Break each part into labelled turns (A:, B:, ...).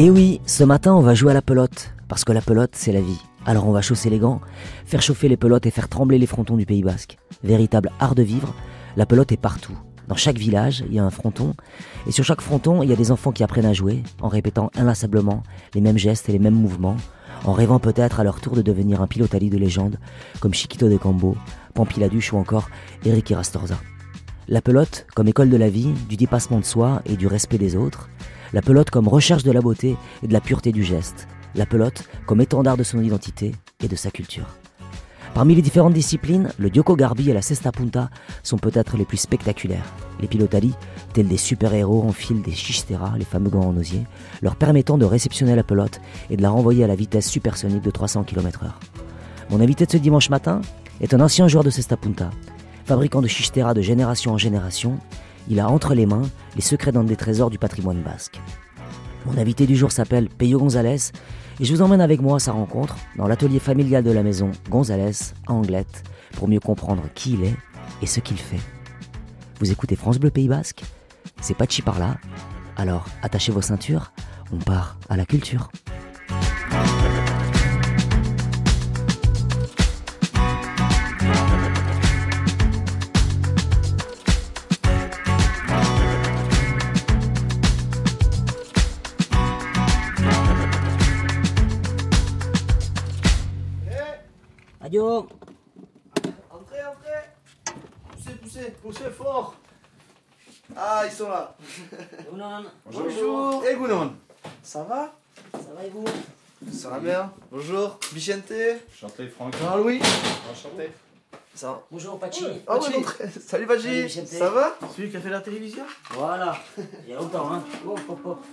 A: Et oui, ce matin, on va jouer à la pelote, parce que la pelote, c'est la vie. Alors on va chausser les gants, faire chauffer les pelotes et faire trembler les frontons du Pays Basque. Véritable art de vivre, la pelote est partout. Dans chaque village, il y a un fronton, et sur chaque fronton, il y a des enfants qui apprennent à jouer, en répétant inlassablement les mêmes gestes et les mêmes mouvements, en rêvant peut-être à leur tour de devenir un pilotali de légende, comme Chiquito de Cambo, Pampiladuche ou encore Eric Rastorza. La pelote comme école de la vie, du dépassement de soi et du respect des autres, la pelote comme recherche de la beauté et de la pureté du geste, la pelote comme étendard de son identité et de sa culture. Parmi les différentes disciplines, le Dioko Garbi et la Cesta Punta sont peut-être les plus spectaculaires. Les pilotali, tels des super-héros, enfilent des chisteras, les fameux gants en osier, leur permettant de réceptionner la pelote et de la renvoyer à la vitesse supersonique de 300 km/h. Mon invité de ce dimanche matin est un ancien joueur de Cesta Punta. Fabricant de chisteras de génération en génération, il a entre les mains les secrets d'un des trésors du patrimoine basque. Mon invité du jour s'appelle Peyo González et je vous emmène avec moi à sa rencontre dans l'atelier familial de la maison González à Anglette pour mieux comprendre qui il est et ce qu'il fait. Vous écoutez France Bleu Pays Basque? C'est Pachi par là. Alors attachez vos ceintures, on part à la culture. Adieu
B: Entrez, entrez. Poussez, poussez, poussez fort. Ah, ils sont là. Bonjour. Et Gounon Ça va?
A: Ça va et vous?
B: Ça va bien. Bonjour. Bichente.
C: Enchanté Franck.
B: Jean-Louis.
C: Enchanté.
B: Ça. Va
A: Bonjour Pachi
B: Ah. Salut
A: Bichente.
B: Ça va Celui qui a fait la télévision
A: Voilà, il y a longtemps hein.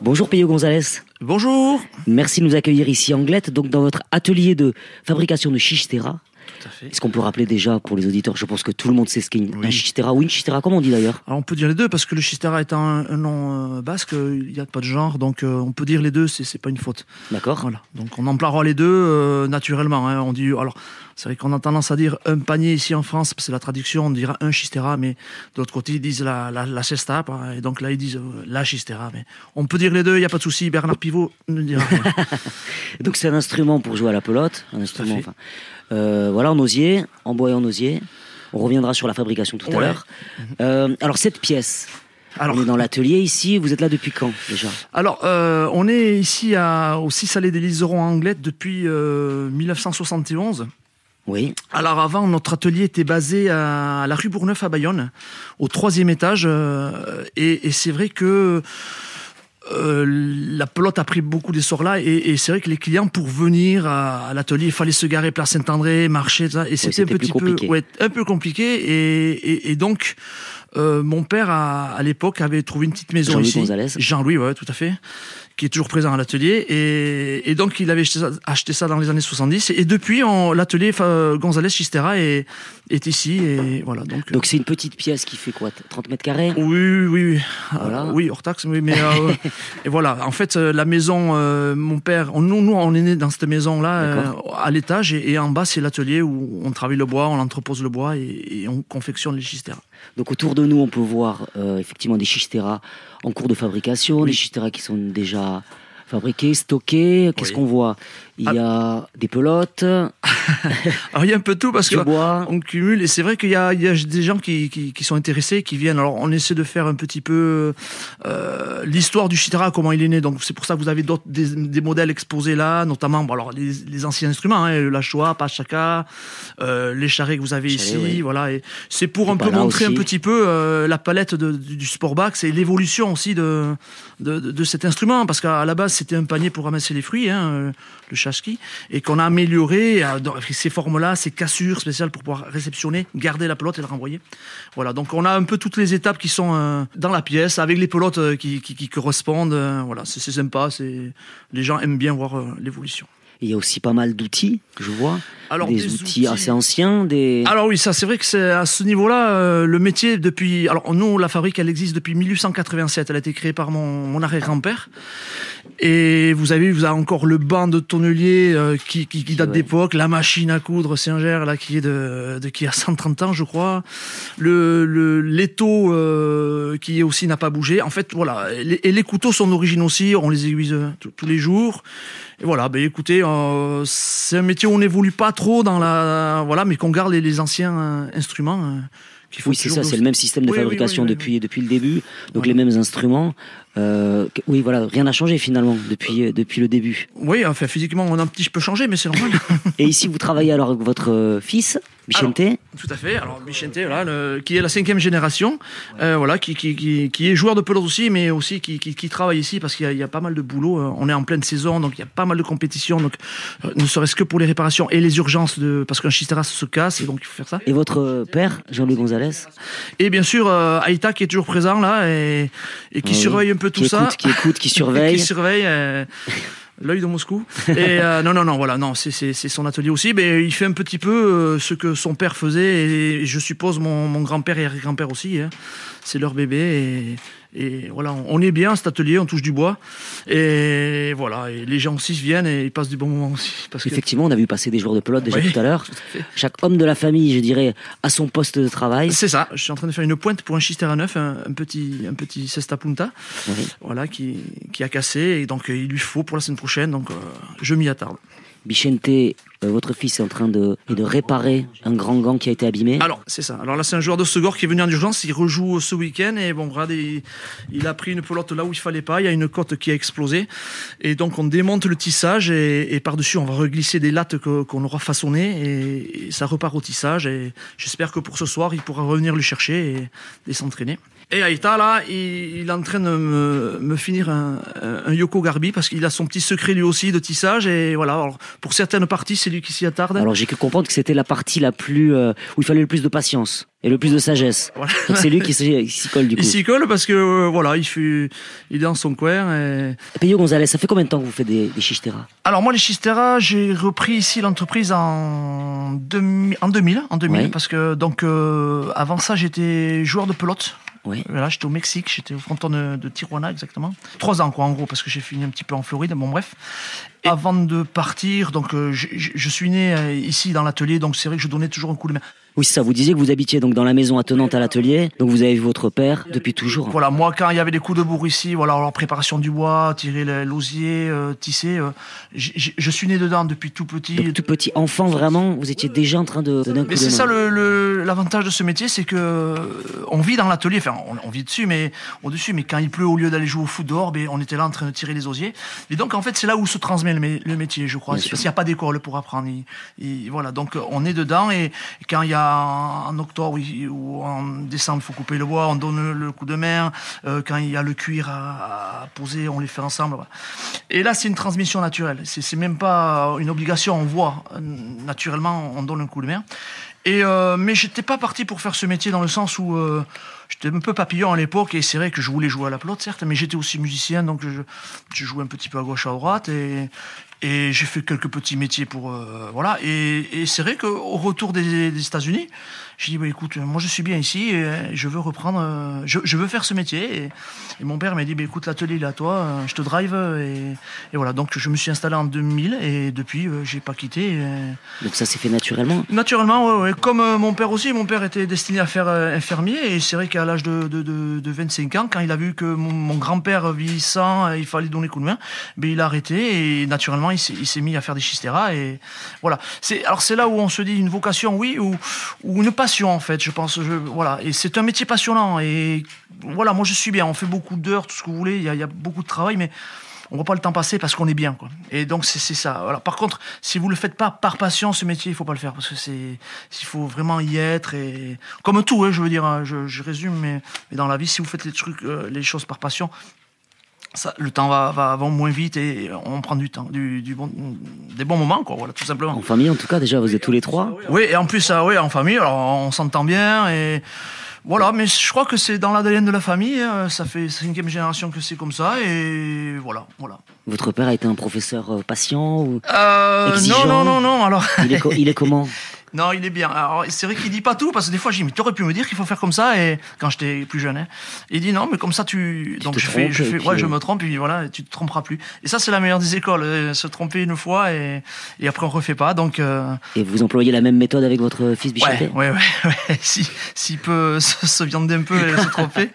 A: Bonjour Peyo González
D: Bonjour.
A: Merci de nous accueillir ici à Anglette, donc dans votre atelier de fabrication de chichestera.
D: Tout à fait.
A: Est-ce qu'on peut rappeler déjà pour les auditeurs Je pense que tout le monde sait ce qu'est une-
D: Oui.
A: un chichestera ou une chichestera, comment on dit d'ailleurs
D: Alors on peut dire les deux parce que le chistera étant un, un nom euh, basque, euh, il n'y a pas de genre, donc euh, on peut dire les deux, c'est pas une faute.
A: D'accord
D: Voilà. Donc on emploiera les deux euh, naturellement. hein. On dit alors c'est vrai qu'on a tendance à dire un panier ici en France, c'est la traduction, on dira un chistera, mais de l'autre côté ils disent la, la, la cesta, quoi. et donc là ils disent la chistera. Mais on peut dire les deux, il n'y a pas de souci. Bernard Pivot nous le dira.
A: Donc c'est un instrument pour jouer à la pelote, un instrument, enfin, voilà, en osier, en bois et en osier. On reviendra sur la fabrication tout à l'heure. Euh, alors cette pièce,
D: Alors,
A: on est dans l'atelier ici, vous êtes là depuis quand déjà?
D: Alors, euh, on est ici à, au 6 Allée des Liserons à Anglette depuis euh, 1971.
A: Oui,
D: Alors avant, notre atelier était basé à, à la rue Bourgneuf à Bayonne, au troisième étage. euh, et et c'est vrai que euh, la pelote a pris beaucoup d'essor là. Et, et c'est vrai que les clients, pour venir à, à l'atelier, il fallait se garer place Saint-André, marcher, tout ça. Et c'était un petit peu, ouais, un peu compliqué. Et, et, et donc, euh, mon père, à, à l'époque, avait trouvé une petite maison
A: Jean-Louis
D: ici.
A: Gonzalez.
D: Jean-Louis, ouais, tout à fait qui est toujours présent à l'atelier. Et, et donc, il avait acheté ça, acheté ça dans les années 70. Et depuis, on- l'atelier euh, González Chistera est, est ici. Et voilà. Donc,
A: donc c'est une petite pièce qui fait quoi 30 mètres carrés?
D: Euh, oui, oui, oui.
A: Voilà.
D: Euh, oui, hors taxe, oui, mais euh, et voilà. En fait, euh, la maison, euh, mon père, on- nous, nous, on est né dans cette maison-là, euh, à l'étage, et, et en bas, c'est l'atelier où on travaille le bois, on entrepose le bois et, et on confectionne les chisteras.
A: Donc autour de nous, on peut voir euh, effectivement des chisteras en cours de fabrication, des chisteras qui sont déjà fabriqués, stockés. Qu'est-ce
D: Oui.
A: qu'on voit? Il y a des pelotes,
D: Alors, il y a un peu tout parce que
A: bois.
D: on cumule et c'est vrai qu'il y a, il y a des gens qui, qui, qui sont intéressés, qui viennent. Alors on essaie de faire un petit peu euh, l'histoire du chitara, comment il est né. Donc c'est pour ça que vous avez d'autres des, des modèles exposés là, notamment bon, alors les, les anciens instruments, hein, la Shoah, Pachaka, euh, les charrets que vous avez ici,
A: oui.
D: voilà. Et c'est pour un peu montrer
A: aussi.
D: un petit peu euh, la palette de- du, du sport back, c'est l'évolution aussi de, de, de, de cet instrument, parce qu'à la base c'était un panier pour ramasser les fruits, hein, euh, le chashki, et qu'on a amélioré dans ces formes-là, ces cassures spéciales pour pouvoir réceptionner, garder la pelote et la renvoyer. Voilà, donc on a un peu toutes les étapes qui sont euh, dans la pièce, avec les pelotes euh, qui, qui, qui correspondent. euh, voilà, c'est sympa, les gens aiment bien voir l'évolution.
A: Il y a aussi pas mal d'outils, je vois.
D: Alors
A: des, outils, assez anciens, des.
D: Alors oui, ça c'est vrai que c'est à ce niveau-là euh, le métier depuis. Alors nous, la fabrique, elle existe depuis 1887. Elle a été créée par mon, mon arrière-grand-père. Et vous avez, vous avez encore le banc de tonnelier euh, qui, qui, qui, date d'époque, la machine à coudre Singer là qui est de, de, qui a 130 ans je crois, le le l'étau euh, qui aussi n'a pas bougé. En fait voilà, et les, couteaux sont d'origine aussi, on les aiguise tous les jours. Et voilà, ben écoutez, euh, c'est un métier où on n'évolue pas trop dans la voilà, mais qu'on garde les, les anciens instruments
A: oui, c'est ça, c'est le même système de fabrication depuis, depuis le début, donc les mêmes instruments. Euh, oui, voilà, rien n'a changé finalement depuis, euh, depuis le début.
D: Oui, enfin physiquement, on a un petit peu changé, mais c'est normal.
A: Et ici, vous travaillez alors avec votre euh, fils, Vicente
D: Tout à fait. Alors Vicente, voilà, qui est la cinquième génération, euh, voilà, qui, qui, qui, qui, est joueur de pelote aussi, mais aussi qui, qui, travaille ici parce qu'il y, y, a pas mal de boulot. On est en pleine saison, donc il y a pas mal de compétitions, donc ne serait-ce que pour les réparations et les urgences de parce qu'un chistera se casse et donc il faut faire ça.
A: Et votre père, Jean-Louis Gonzalez?
D: Et bien sûr, Aïta qui est toujours présent là et, et qui ah surveille un peu tout
A: ça. qui écoute, qui surveille.
D: qui surveille. L'œil de Moscou. Et euh, non, non, non, voilà, non, c'est son atelier aussi. Mais il fait un petit peu euh, ce que son père faisait, et, je suppose mon, mon grand-père et grand-père aussi. Hein. C'est leur bébé, et, et voilà, on est bien cet atelier, on touche du bois. Et voilà, et les gens aussi viennent et ils passent du bon moment aussi.
A: Parce Effectivement, on a vu passer des joueurs de pelote déjà tout à l'heure. Chaque homme de la famille, je dirais, a son poste de travail.
D: C'est ça, je suis en train de faire une pointe pour un à neuf, un, un petit, un petit cesta punta, voilà, qui, qui a cassé. Et donc, il lui faut pour la semaine prochaine, donc euh, je m'y attarde.
A: Bichente, euh, votre fils est en train de, réparer un grand gant qui a été abîmé.
D: Alors, c'est ça. Alors là, c'est un joueur de Segor qui est venu en urgence. Il rejoue ce week-end et bon, regardez, il, a pris une pelote là où il fallait pas. Il y a une côte qui a explosé. Et donc, on démonte le tissage et, par-dessus, on va reglisser des lattes qu'on aura façonnées et, ça repart au tissage. Et j'espère que pour ce soir, il pourra revenir le chercher et s'entraîner. Et Aïta, là, il, est en train de me, me finir un, un, Yoko Garbi parce qu'il a son petit secret lui aussi de tissage. Et voilà, alors, pour certaines parties, c'est lui qui s'y attarde.
A: Alors j'ai que comprendre que c'était la partie la plus euh, où il fallait le plus de patience et le plus de sagesse. Donc c'est lui qui s'y colle du coup.
D: Il s'y colle parce que euh, voilà, il, il est dans son coin. Et...
A: Peyo Gonzalez, ça fait combien de temps que vous faites des, des
D: Alors moi les chisteras, j'ai repris ici l'entreprise en, 2000, en 2000, en 2000 parce que donc euh, avant ça j'étais joueur de pelote
A: oui.
D: Là, j'étais au Mexique, j'étais au fronton de, de, Tijuana exactement. Trois ans, quoi, en gros, parce que j'ai fini un petit peu en Floride. Bon, bref. Avant de partir, donc, euh, je, je, suis né euh, ici dans l'atelier, donc c'est vrai que je donnais toujours un coup de main.
A: Oui, ça. Vous disiez que vous habitiez donc dans la maison attenante à l'atelier. Donc vous avez vu votre père depuis toujours.
D: Voilà, moi quand il y avait des coups de bourre ici, voilà, alors préparation du bois, tirer l'osier, euh, tisser. Euh, je suis né dedans depuis tout petit.
A: tout petit enfant vraiment, vous étiez déjà en train de donner un coup
D: Mais c'est ça l'avantage de ce métier, c'est que euh, on vit dans l'atelier. Enfin, on, vit dessus, mais au dessus. Mais quand il pleut, au lieu d'aller jouer au foot dehors, ben, on était là en train de tirer les osiers. Et donc en fait, c'est là où se transmet le, métier, je crois. Parce qu'il n'y a pas d'école pour apprendre. voilà, donc on est dedans et, quand il y a en octobre ou en décembre, il faut couper le bois, on donne le coup de main. Euh, quand il y a le cuir à, poser, on les fait ensemble. Et là, c'est une transmission naturelle. C'est même pas une obligation, on voit. Naturellement, on donne un coup de main. Et euh, mais j'étais pas parti pour faire ce métier dans le sens où euh, j'étais un peu papillon à l'époque et c'est vrai que je voulais jouer à la pelote certes, mais j'étais aussi musicien donc je, jouais un petit peu à gauche à droite et j'ai fait quelques petits métiers pour euh, voilà. Et, c'est vrai qu'au retour des États-Unis, j'ai dit bah, écoute, moi je suis bien ici et je veux reprendre, euh, je, je, veux faire ce métier. Et, et mon père m'a dit bah, écoute, l'atelier est à toi, euh, je te drive. Et, et, voilà, donc je me suis installé en 2000 et depuis j'ai pas quitté.
A: Donc ça s'est fait naturellement
D: Naturellement, ouais, ouais. Comme mon père aussi, mon père était destiné à faire infirmier et c'est vrai qu'à l'âge de, de, de, de, 25 ans, quand il a vu que mon, mon grand-père vieillissant, il fallait donner coup de main, ben, il a arrêté et naturellement il s'est mis à faire des chisteras et voilà. Alors c'est là où on se dit une vocation, oui, ou, ou une passion en fait. Je pense, voilà. Et c'est un métier passionnant et voilà. Moi je suis bien. On fait beaucoup d'heures, tout ce que vous voulez. Il y, a, beaucoup de travail, mais on voit pas le temps passer parce qu'on est bien quoi. Et donc c'est ça. Par contre, si vous le faites pas par passion ce métier, il faut pas le faire parce que c'est il faut vraiment y être et comme tout, hein, je veux dire, hein, je, résume, mais, mais, dans la vie, si vous faites les trucs, euh, les choses par passion, le temps va, va, moins vite et on prend du temps, du, bon, des bons moments, quoi, voilà, tout simplement.
A: En famille, en tout cas, déjà, vous êtes tous les trois.
D: Oui, et en plus, ça, oui, en famille, alors on s'entend bien et voilà, mais je crois que c'est dans l'ADN de la famille. Hein, ça fait cinquième génération que c'est comme ça et voilà, voilà.
A: Votre père a été un professeur euh, patient ou
D: euh, Non, non, non, non. Alors,
A: il est, il est comment?
D: Non, il est bien. Alors, c'est vrai qu'il dit pas tout, parce que des fois, j'ai dit, mais tu aurais pu me dire qu'il faut faire comme ça, et quand j'étais plus jeune, hein. il dit, non, mais comme ça, tu. Donc, je fais, je fais, ouais, je me trompe, et puis voilà, tu te tromperas plus. Et ça, c'est la meilleure des écoles, euh, se tromper une fois, et, et après, on refait pas. Donc, euh,
A: Et vous employez la même méthode avec votre fils
D: Ouais, ouais, ouais, ouais. Si, s'il peut se, se viander un peu et se tromper.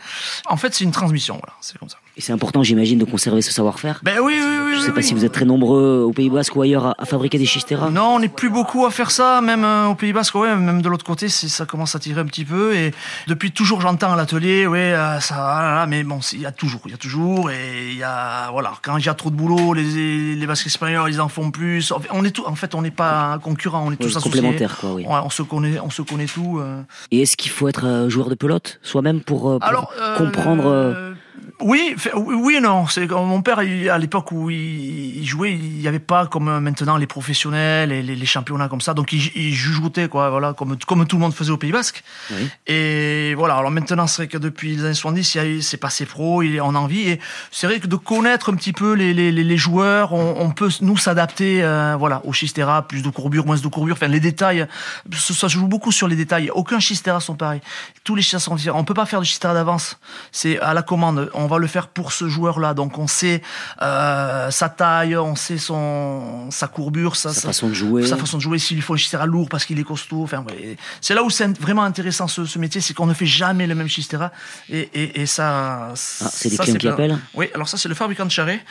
D: En fait, c'est une transmission, voilà, c'est comme ça.
A: Et c'est important, j'imagine, de conserver ce savoir-faire.
D: Ben oui, oui, oui.
A: Je
D: oui,
A: sais pas
D: oui.
A: si vous êtes très nombreux au Pays Basque ou ailleurs à, à fabriquer des chisteras.
D: Non, on n'est plus beaucoup à faire ça, même euh, au Pays Basque, ouais, même de l'autre côté, ça commence à tirer un petit peu. Et depuis toujours, j'entends à l'atelier, ouais, euh, ça, ah là, là, mais bon, il y a toujours, il y a toujours, et il y a, voilà, quand il y a trop de boulot, les, les Basques espagnols, ils en font plus. En fait, On est tout, en fait, on n'est pas concurrents, on est
A: Oui,
D: tous associés.
A: complémentaires, quoi, oui.
D: Ouais, on se connaît, on se connaît tout. euh.
A: Et est-ce qu'il faut être euh, joueur de pelote soi-même pour, pour
D: Alors,
A: comprendre
D: Oui, oui et non. C'est mon père, à l'époque où il, jouait, il n'y avait pas comme maintenant les professionnels et les, les championnats comme ça. Donc il, il joujoutait quoi, voilà, comme comme tout le monde faisait au Pays Basque.
A: Oui.
D: Et voilà. Alors maintenant, c'est vrai que depuis les années 70, il c'est passé pro, il est en envie. Et c'est vrai que de connaître un petit peu les, les, les- joueurs, on, on peut nous s'adapter, euh, voilà, au Chistera, plus de courbure, moins de courbure. Enfin, les détails, ça, se joue beaucoup sur les détails. Aucun Chistera sont pareils. Tous les Chistera sont différents. On peut pas faire de Chistera d'avance. C'est à la commande. On va le faire pour ce joueur-là. Donc on sait euh, sa taille, on sait son sa courbure, sa,
A: sa
D: sa-
A: façon de jouer
D: sa façon de jouer, s'il faut un chistera lourd parce qu'il est costaud. Enfin, ouais. c'est là où c'est vraiment intéressant ce, ce métier, c'est qu'on ne fait jamais le même chistera. Et, et, et ça.
A: Ah, c'est des clients qui appellent?
D: Oui, alors ça, c'est le fabricant de charret,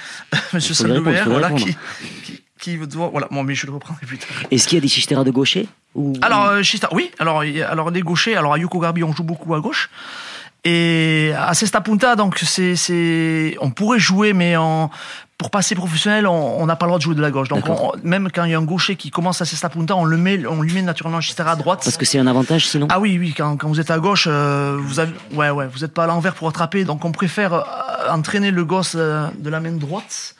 D: Monsieur
A: lui
D: voilà, qui, qui, qui doit. Voilà, bon, mais je le reprendrai plus tard.
A: Est-ce qu'il y a des chisteras de gaucher ou...
D: Alors, euh, Chista, oui, alors, alors les gauchers, alors à Yoko Garbi, on joue beaucoup à gauche. Et à Cesta Punta, donc c'est, c'est, on pourrait jouer, mais en, pour passer professionnel, on n'a pas le droit de jouer de la gauche. Donc on- même quand il y a un gaucher qui commence à Cesta Punta, on le met, on lui met naturellement chistera à droite.
A: Parce que c'est un avantage sinon
D: Ah oui, oui, quand, quand vous êtes à gauche, euh, vous avez, ouais, ouais, vous n'êtes pas à l'envers pour attraper, donc on préfère euh, entraîner le gosse euh, de la main droite.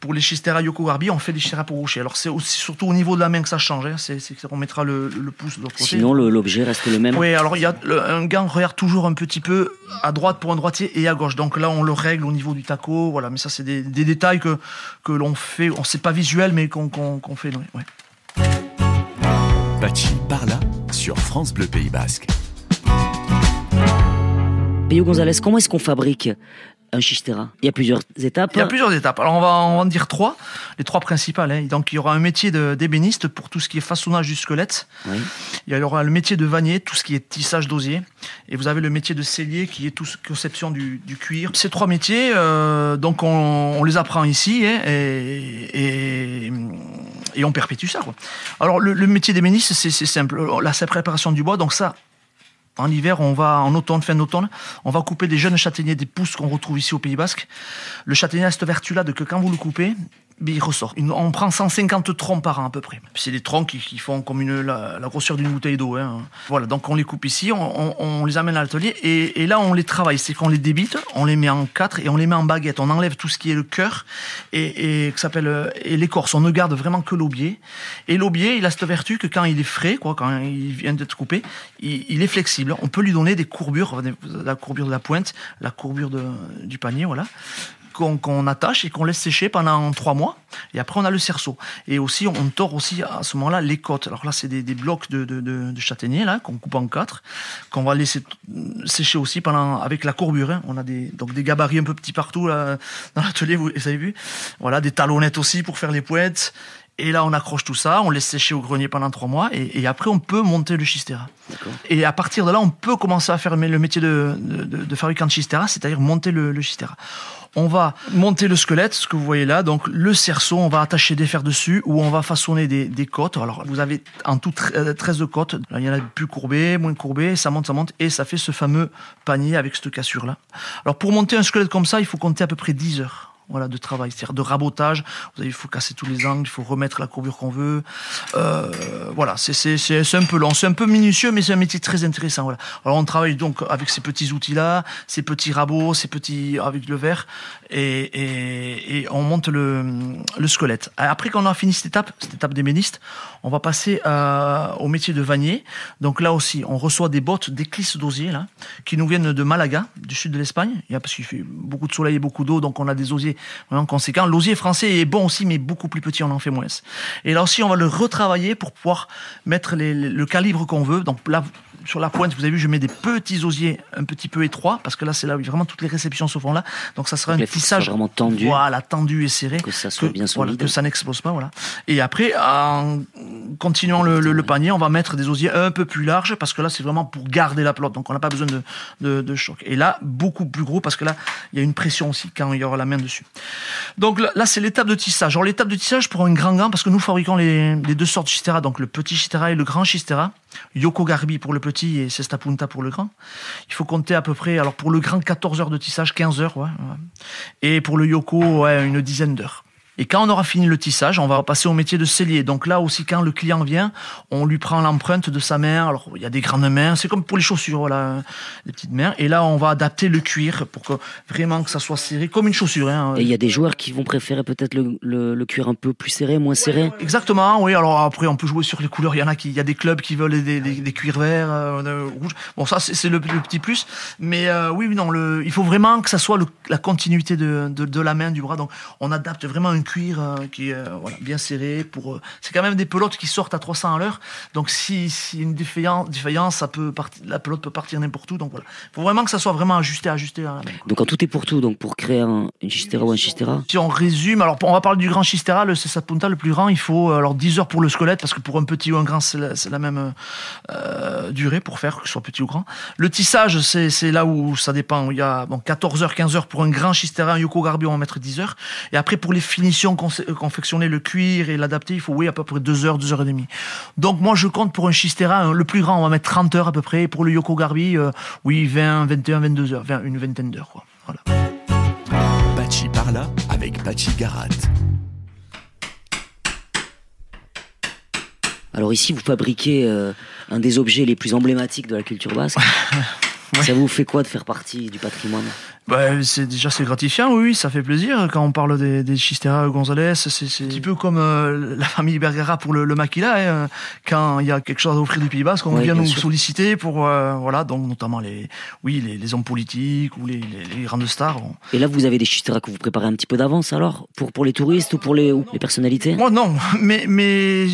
D: Pour les chistera Yoko Garbi, on fait des chistera pour gaucher. Alors c'est aussi surtout au niveau de la main que ça change, hein. c'est, c'est qu'on mettra le, le pouce de l'autre côté.
A: Sinon, l'objet reste le même.
D: Oui, alors il y a le- un gant regarde toujours un petit peu à droite pour un droitier et à gauche. Donc là, on le règle au niveau du taco. Voilà, mais ça, c'est des, des détails que, que l'on fait. On sait pas visuel, mais qu'on fait. oui, ouais.
C: Bachi Parla sur France Bleu Pays Basque.
A: Peyo González, comment est-ce qu'on fabrique un chistera? Il y a plusieurs étapes.
D: Il y a plusieurs étapes. Alors on va, on va en dire trois, les trois principales. hein. Donc il y aura un métier de- d'ébéniste pour tout ce qui est façonnage du squelette.
A: Oui.
D: Il y aura le métier de vannier, tout ce qui est tissage d'osier. Et vous avez le métier de sellier qui est tout ce conception du, du cuir. Ces trois métiers, euh, donc on, on les apprend ici hein, et, et, et on perpétue ça. Quoi. Alors le, le métier d'ébéniste, c'est simple. La préparation du bois, donc ça, en hiver, on va, en automne, fin d'automne, on va couper des jeunes châtaigniers, des pousses qu'on retrouve ici au Pays Basque. Le châtaignier a cette vertu-là de que quand vous le coupez, ben, il ressort. On prend 150 troncs par an à peu près. C'est des troncs qui, font comme une, la, grosseur d'une bouteille d'eau. hein. Voilà, donc on les coupe ici, on, les amène à l'atelier et, là on les travaille. C'est qu'on les débite, on les met en quatre et on les met en baguette. On enlève tout ce qui est le cœur et, et euh, et l'écorce. On ne garde vraiment que l'aubier. Et l'aubier, il a cette vertu que quand il est frais, quoi, quand il vient d'être coupé, il, il est flexible. On peut lui donner des courbures, la courbure de la pointe, la courbure de- du panier, voilà qu'on attache et qu'on laisse sécher pendant trois mois. Et après, on a le cerceau. Et aussi, on tord aussi à ce moment-là les côtes. Alors là, c'est des, des blocs de, de, de, de châtaignier là qu'on coupe en quatre, qu'on va laisser sécher aussi pendant avec la courbure. hein. On a des donc des gabarits un peu petits partout là, dans l'atelier. Vous, vous avez vu Voilà, des talonnettes aussi pour faire les pointes. Et là, on accroche tout ça, on laisse sécher au grenier pendant trois mois, et, et après, on peut monter le chistera. Et à partir de là, on peut commencer à faire le métier de, de, de- de fabricant de chistera, c'est-à-dire monter le, le chistera. On va monter le squelette, ce que vous voyez là, donc le cerceau, on va attacher des fers dessus, ou on va façonner des, des côtes. Alors, vous avez en tout tre- euh, 13 côtes. Là, il y en a plus courbées, moins courbées, ça monte, ça monte, et ça fait ce fameux panier avec cette cassure-là. Alors, pour monter un squelette comme ça, il faut compter à peu près 10 heures voilà, de travail, c'est-à-dire de rabotage. Vous avez, il faut casser tous les angles, il faut remettre la courbure qu'on veut. Euh, voilà, c'est c'est- c'est- un peu long, c'est un peu minutieux, mais c'est un métier très intéressant. Voilà. On travaille donc avec ces petits outils-là, ces petits rabots, ces petits avec le verre, et, on monte le, le squelette. Après qu'on a fini cette étape, cette étape des ménistes, on va passer à- au métier de vannier. Donc là aussi, on reçoit des bottes, des d'osier là, qui nous viennent de Malaga, du sud de l'Espagne. Il y a- Parce qu'il fait beaucoup de soleil et beaucoup d'eau, donc on a des osiers vraiment conséquent. L'osier français est bon aussi, mais beaucoup plus petit, on en fait moins. Et là aussi, on va le retravailler pour pouvoir mettre le calibre qu'on veut. Donc là, sur la pointe, vous avez vu, je mets des petits osiers un petit peu étroits, parce que là, c'est là où vraiment toutes les réceptions se font là. Donc ça sera un tissage
A: vraiment tendu.
D: Voilà, tendu et serré.
A: Que ça soit bien solide.
D: que ça n'explose pas, voilà. Et après, en continuant le, panier, on va mettre des osiers un peu plus larges, parce que là, c'est vraiment pour garder la pelote. Donc on n'a pas besoin de, de, choc. Et là, beaucoup plus gros, parce que là, il y a une pression aussi quand il y aura la main dessus. Donc là, c'est l'étape de tissage. Alors l'étape de tissage pour un grand gant, parce que nous fabriquons les, deux sortes de chistera, donc le petit chistera et le grand chistera. Yoko Garbi pour le petit et Sesta Punta pour le grand. Il faut compter à peu près, alors pour le grand, 14 heures de tissage, 15 heures, ouais, et pour le Yoko, une dizaine d'heures. Et quand on aura fini le tissage, on va passer au métier de cellier. Donc là aussi, quand le client vient, on lui prend l'empreinte de sa main. Alors il y a des grandes mains, c'est comme pour les chaussures, voilà, les petites mains. Et là, on va adapter le cuir pour que vraiment que ça soit serré comme une chaussure. Hein.
A: Et il y a des joueurs qui vont préférer peut-être le, cuir un peu plus serré, moins serré.
D: exactement. Oui. Alors après, on peut jouer sur les couleurs. Il y en a qui, il y a des clubs qui veulent des, des, cuirs verts, euh, rouges. Bon, ça c'est le, petit plus. Mais euh, oui, non, le, il faut vraiment que ça soit la continuité de, de, la main, du bras. Donc on adapte vraiment un cuir euh, qui euh, voilà, bien serré. Pour, euh, c'est quand même des pelotes qui sortent à 300 à l'heure. Donc si, si une défaillance, défaillance ça peut partir, la pelote peut partir n'importe où. Donc voilà, faut vraiment que ça soit vraiment ajusté, ajusté à.
A: Donc quand tout est pour tout, donc pour créer un, une chistera ou un chistera.
D: Si on résume, alors on va parler du grand chistera, le Cessa Punta, le plus grand, il faut alors 10 heures pour le squelette parce que pour un petit ou un grand, c'est la, même durée pour faire que ce soit petit ou grand. Le tissage, c'est, là où ça dépend. Il y a bon, 14 heures, 15 heures pour un grand chistera, un Yoko Garbi, on va mettre 10 heures. Et après pour les finitions euh, confectionner le cuir et l'adapter, il faut oui à peu près 2 heures, 2 heures et demie. Donc moi je compte pour un Chistera, le plus grand, on va mettre 30 heures à peu près. pour le Yoko Garbi, euh, oui 20, 21, 22 heures, une vingtaine d'heures. Quoi. Voilà.
C: Pachi par là avec Pachi Garat.
A: Alors ici, vous fabriquez euh, un des objets les plus emblématiques de la culture basque. Ça vous fait quoi de faire partie du patrimoine?
D: Bah, c'est déjà c'est gratifiant, oui, ça fait plaisir quand on parle des, des Chistera Gonzalez. C'est un petit peu comme euh, la famille Bergara pour le, le maquila. Hein, quand il y a quelque chose à offrir du Pays Basque, on vient nous solliciter pour euh, voilà, donc notamment les oui les, les hommes politiques ou les, les, grandes stars.
A: Et là, vous avez des Chistera que vous préparez un petit peu d'avance alors pour pour les touristes ou pour les, les personnalités?
D: Moi non, mais mais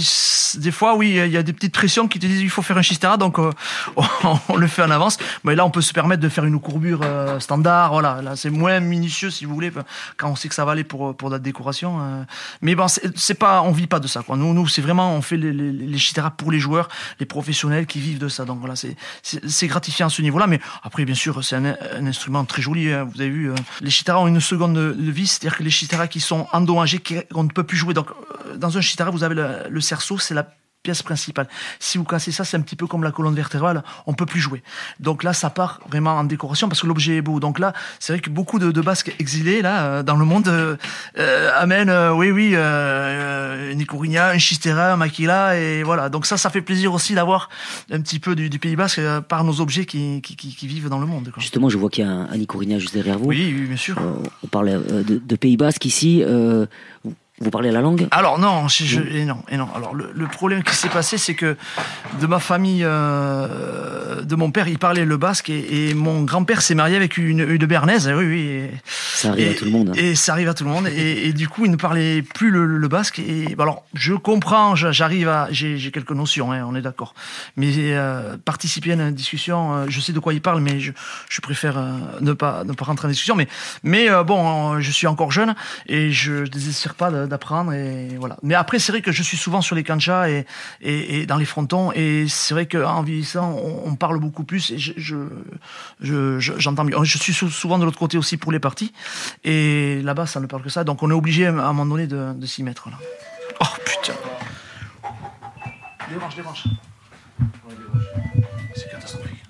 D: des fois oui, il y a des petites pressions qui te disent il faut faire un Chistera, donc euh, on, le fait en avance. Mais là, on peut se permettre de faire une courbure standard, voilà là, c'est moins minutieux si vous voulez quand on sait que ça va aller pour pour la décoration. Euh. Mais bon, c'est pas, on vit pas de ça quoi. Nous, nous, c'est vraiment, on fait les, les, pour les joueurs, les professionnels qui vivent de ça. Donc voilà, c'est gratifiant à ce niveau-là. Mais après, bien sûr, c'est un, instrument très joli. Hein. Vous avez vu, euh, les chitaras ont une seconde de vie, c'est-à-dire que les chitaras qui sont endommagés, qu'on ne peut plus jouer. Donc euh, dans un chitara, vous avez le, le cerceau, c'est la pièce principale. Si vous cassez ça, c'est un petit peu comme la colonne vertébrale, on peut plus jouer. Donc là, ça part vraiment en décoration parce que l'objet est beau. Donc là, c'est vrai que beaucoup de, basques exilés là euh, dans le monde euh, euh, amènent, oui, oui, une Icourigna, un Chistera, un Maquila, et voilà. Donc ça, ça fait plaisir aussi d'avoir un petit peu du, Pays Basque par nos objets qui, qui, vivent dans le monde.
A: Justement, je vois qu'il y a un, un juste derrière vous.
D: Oui, oui bien sûr.
A: on parlait de, de, Pays Basque ici. Vous parlez la langue
D: Alors non, je, et non, et non. Alors le, problème qui s'est passé, c'est que de ma famille, euh, de mon père, il parlait le basque et, mon grand-père s'est marié avec une, une bernaise. Oui, oui.
A: ça arrive à tout le monde.
D: Et ça arrive à tout le monde. Et, du coup, il ne parlait plus le, basque. Et alors, je comprends, j'arrive à, j'ai quelques notions, hein, on est d'accord. Mais euh, participer à une discussion, euh, je sais de quoi il parle, mais je, je préfère ne pas ne pas rentrer en discussion. Mais mais bon, je suis encore jeune et je ne désespère pas de d'apprendre et voilà. Mais après, c'est vrai que je suis souvent sur les canchas et, et, dans les frontons et c'est vrai qu'en vieillissant, on, parle beaucoup plus et je, je, j'entends mieux. Je suis souvent de l'autre côté aussi pour les parties et là-bas, ça ne parle que ça. Donc on est obligé à un moment donné de, de s'y mettre. Là. Oh putain. Dérange, dérange.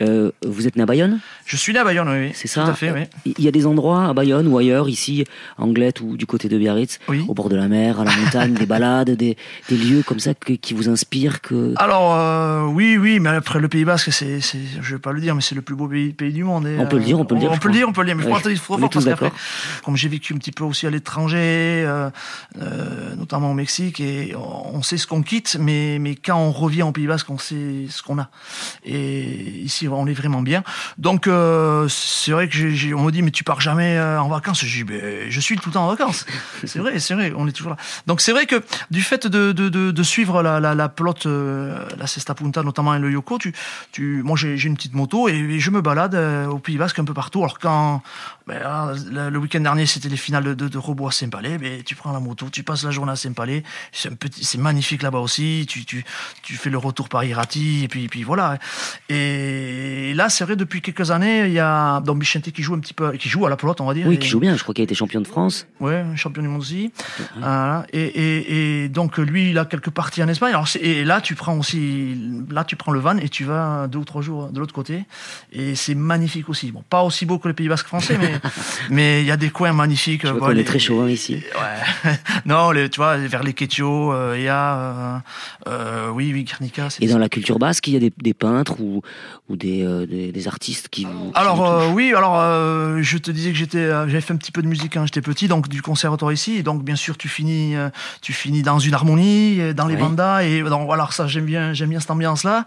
A: Euh, vous êtes né à Bayonne?
D: Je suis né à Bayonne, oui.
A: C'est ça
D: Tout à fait, oui.
A: Il y a des endroits à Bayonne ou ailleurs, ici, Anglette ou du côté de Biarritz, au bord de la mer, à la montagne, des balades, des, des, lieux comme ça qui vous inspirent que...
D: Alors, euh, oui, oui, mais après le Pays Basque, c'est, je vais pas le dire, mais c'est le plus beau pays, pays du monde.
A: on peut le dire, on peut le dire.
D: On peut le dire, on peut le dire, mais je pense c'est trop fort parce qu'après, comme j'ai vécu un petit peu aussi à l'étranger, euh, notamment au Mexique, et on sait ce qu'on quitte, mais, mais quand on revient au Pays Basque, on sait ce qu'on a. Et ici, on est vraiment bien. Donc, euh, c'est vrai que on me dit mais tu pars jamais euh, en vacances. Je dis ben, je suis tout le temps en vacances. c'est vrai, c'est vrai, on est toujours là. Donc c'est vrai que du fait de, de, de, de suivre la, la, la pelote, euh, la Cesta Punta notamment et le Yoko, tu, tu, moi j'ai, j'ai une petite moto et, je me balade au Pays Basque un peu partout. Alors quand ben, le, week-end dernier c'était les finales de, de, de Robo à Saint-Palais, ben, tu prends la moto, tu passes la journée à Saint-Palais. C'est un petit, c'est magnifique là-bas aussi. Tu, tu, tu fais le retour par Irati et puis, puis voilà. Et là c'est vrai depuis quelques années, il y a donc Bichente qui joue un petit peu, qui joue à la pelote, on va dire.
A: Oui, qui joue bien. Je crois qu'il a été champion de France.
D: Ouais, champion du monde aussi. et, et, et, donc lui, il a quelques parties en Espagne. Alors, et là, tu prends aussi, là, tu prends le van et tu vas deux ou trois jours de l'autre côté. Et c'est magnifique aussi. Bon, pas aussi beau que les Pays Basques français, mais mais il y a des coins magnifiques.
A: Je vois est très chaud hein, ici.
D: Ouais. non, les, tu vois, vers les Quetio, euh, il y a, euh, euh, oui, oui, Guernica.
A: Et dans la culture basque, il y a des, des peintres ou, ou des, des, des artistes qui vous
D: alors euh, oui, alors euh, je te disais que j'étais, euh, j'avais fait un petit peu de musique quand j'étais petit, donc du conservatoire ici. Et donc bien sûr, tu finis, tu finis dans une harmonie, dans les bandas, et donc voilà, ça j'aime bien, j'aime bien cette ambiance-là.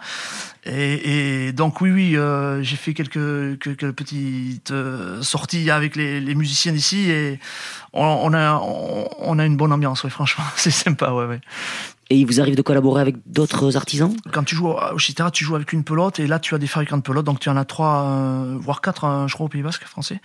D: Et, et, donc oui, oui, j'ai fait quelques, quelques petites sorties avec les, les musiciens d'ici, et on, on a, on, a une bonne ambiance, ouais, franchement, c'est sympa, ouais, ouais.
A: Et il vous arrive de collaborer avec d'autres artisans?
D: Quand tu joues au Chitara, tu joues avec une pelote et là tu as des fabricants de pelotes, donc tu en as trois, euh, voire quatre, euh, je crois, au Pays Basque français.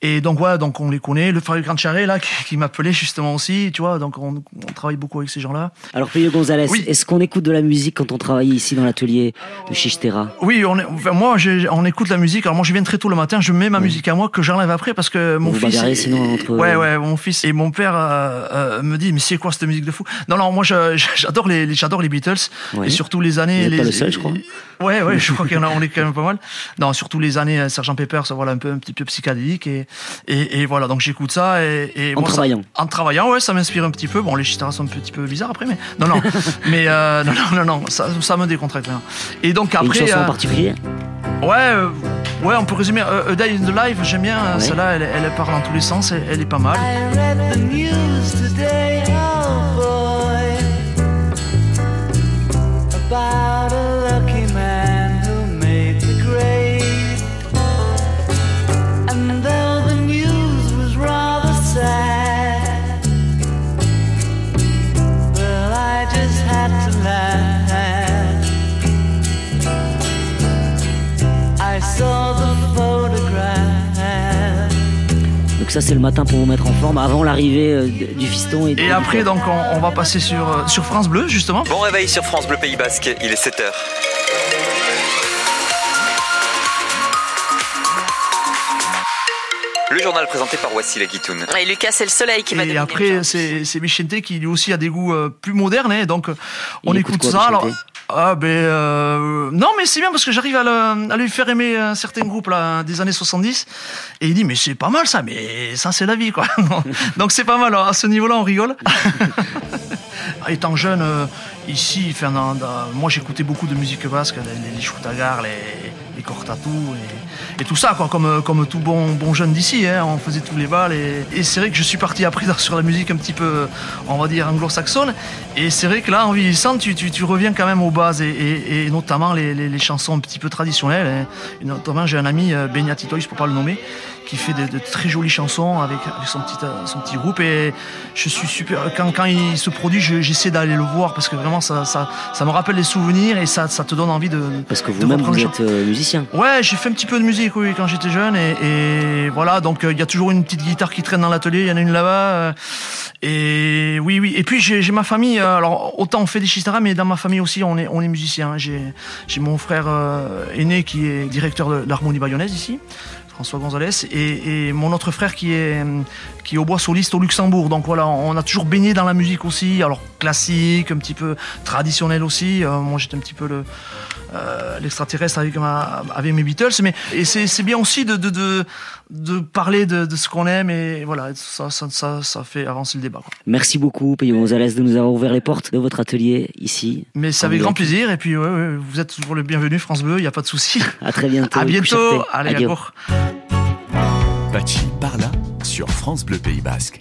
D: Et donc voilà, donc on les connaît. Le fabricant de charret là, qui, m'appelait justement aussi, tu vois, donc on, travaille beaucoup avec ces gens-là.
A: Alors Pio Gonzalez, est-ce qu'on écoute de la musique quand on travaille ici dans l'atelier de Chichitera
D: Oui, on est, enfin, moi on écoute la musique. Alors moi je viens très tôt le matin, je mets ma musique à moi que j'enlève après parce que mon fils.
A: sinon entre...
D: Ouais, ouais, mon fils et mon père euh, me dit mais c'est quoi cette musique de fou? Non, non, moi j'adore les, j'adore les Beatles et surtout les années.
A: Les, pas le seul, je crois.
D: Ouais, ouais, je crois qu'on on est quand même pas mal. Non, surtout les années euh, Sergent Pepper, ça voilà un peu un petit peu psychédélique et et, et voilà donc j'écoute ça et, et
A: en travaillant.
D: en travaillant, ouais, ça m'inspire un petit peu. Bon, les guitares sont un petit peu bizarres après, mais non, non, mais euh, non, non, non, non, ça, ça me décontracte. Et donc après.
A: une chanson en euh, particulier.
D: Ouais, ouais, on peut résumer. A Day in the Life, j'aime bien. Celle-là, elle, elle part dans tous les sens, elle, elle est pas mal. about
A: ça c'est le matin pour vous mettre en forme avant l'arrivée euh, du fiston.
D: Et, et après donc on, va passer sur, euh, sur France Bleu justement.
E: Bon réveil sur France Bleu Pays Basque, il est 7h. Le journal présenté par Wassila Guitoun.
F: Et Lucas, c'est le soleil qui va
D: Et après, c'est Michente qui lui aussi a des goûts euh, plus modernes. Hein, donc, on écoute, ça. Alors, ah ben euh, non mais c'est bien parce que j'arrive à, à, lui faire aimer un certain groupe là des années 70 et il dit mais c'est pas mal ça mais ça c'est la vie quoi. Donc c'est pas mal à ce niveau-là on rigole. Étant jeune euh, ici moi j'écoutais beaucoup de musique basque les, les Choutagar les, les Cortatou et et tout ça, quoi, comme, comme tout bon, bon jeune d'ici. Hein, on faisait tous les balles. Et, c'est vrai que je suis parti après sur la musique un petit peu, on va dire, anglo-saxonne. Et c'est vrai que là, en vieillissant, tu, tu, tu, reviens quand même aux bases et, et, notamment les, les, les, chansons un petit peu traditionnelles. Hein. Et notamment, j'ai un ami, euh, Benyatitois, pour pas le nommer, qui fait de, très jolies chansons avec, son, petit, euh, son petit groupe. Et je suis super. Quand, quand il se produit, j'essaie d'aller le voir parce que vraiment, ça, ça, ça, me rappelle des souvenirs et ça, ça te donne envie de.
A: Parce que vous-même, vous, êtes euh, musicien.
D: Ouais, j'ai fait un petit peu de musique, oui, quand j'étais jeune. Et, voilà, donc euh, il y a toujours une petite guitare qui traîne dans l'atelier. Il y en a une là-bas. et oui, oui. Et puis j'ai ma famille. alors, autant on fait des chistaras, mais dans ma famille aussi, on est, on est musicien. J'ai mon frère aîné qui est directeur de l'harmonie bayonnaise ici. François Gonzalez, et, mon autre frère qui est, qui au bois soliste au Luxembourg. Donc voilà, on a toujours baigné dans la musique aussi, alors classique, un petit peu traditionnel aussi. Euh, moi j'étais un petit peu le, euh, l'extraterrestre avec, avec mes Beatles, mais et c'est bien aussi de, de, de, parler de, ce qu'on aime, et voilà, ça, ça, ça, fait avancer le débat.
A: Merci beaucoup, Payo Gonzalez, de nous avoir ouvert les portes de votre atelier ici.
D: Mais c'est avec grand plaisir, et puis vous êtes toujours le bienvenu, France Bleu, il n'y a pas de souci.
A: À très bientôt.
D: À bientôt. Allez, à
C: Bachi par là sur France Bleu Pays Basque.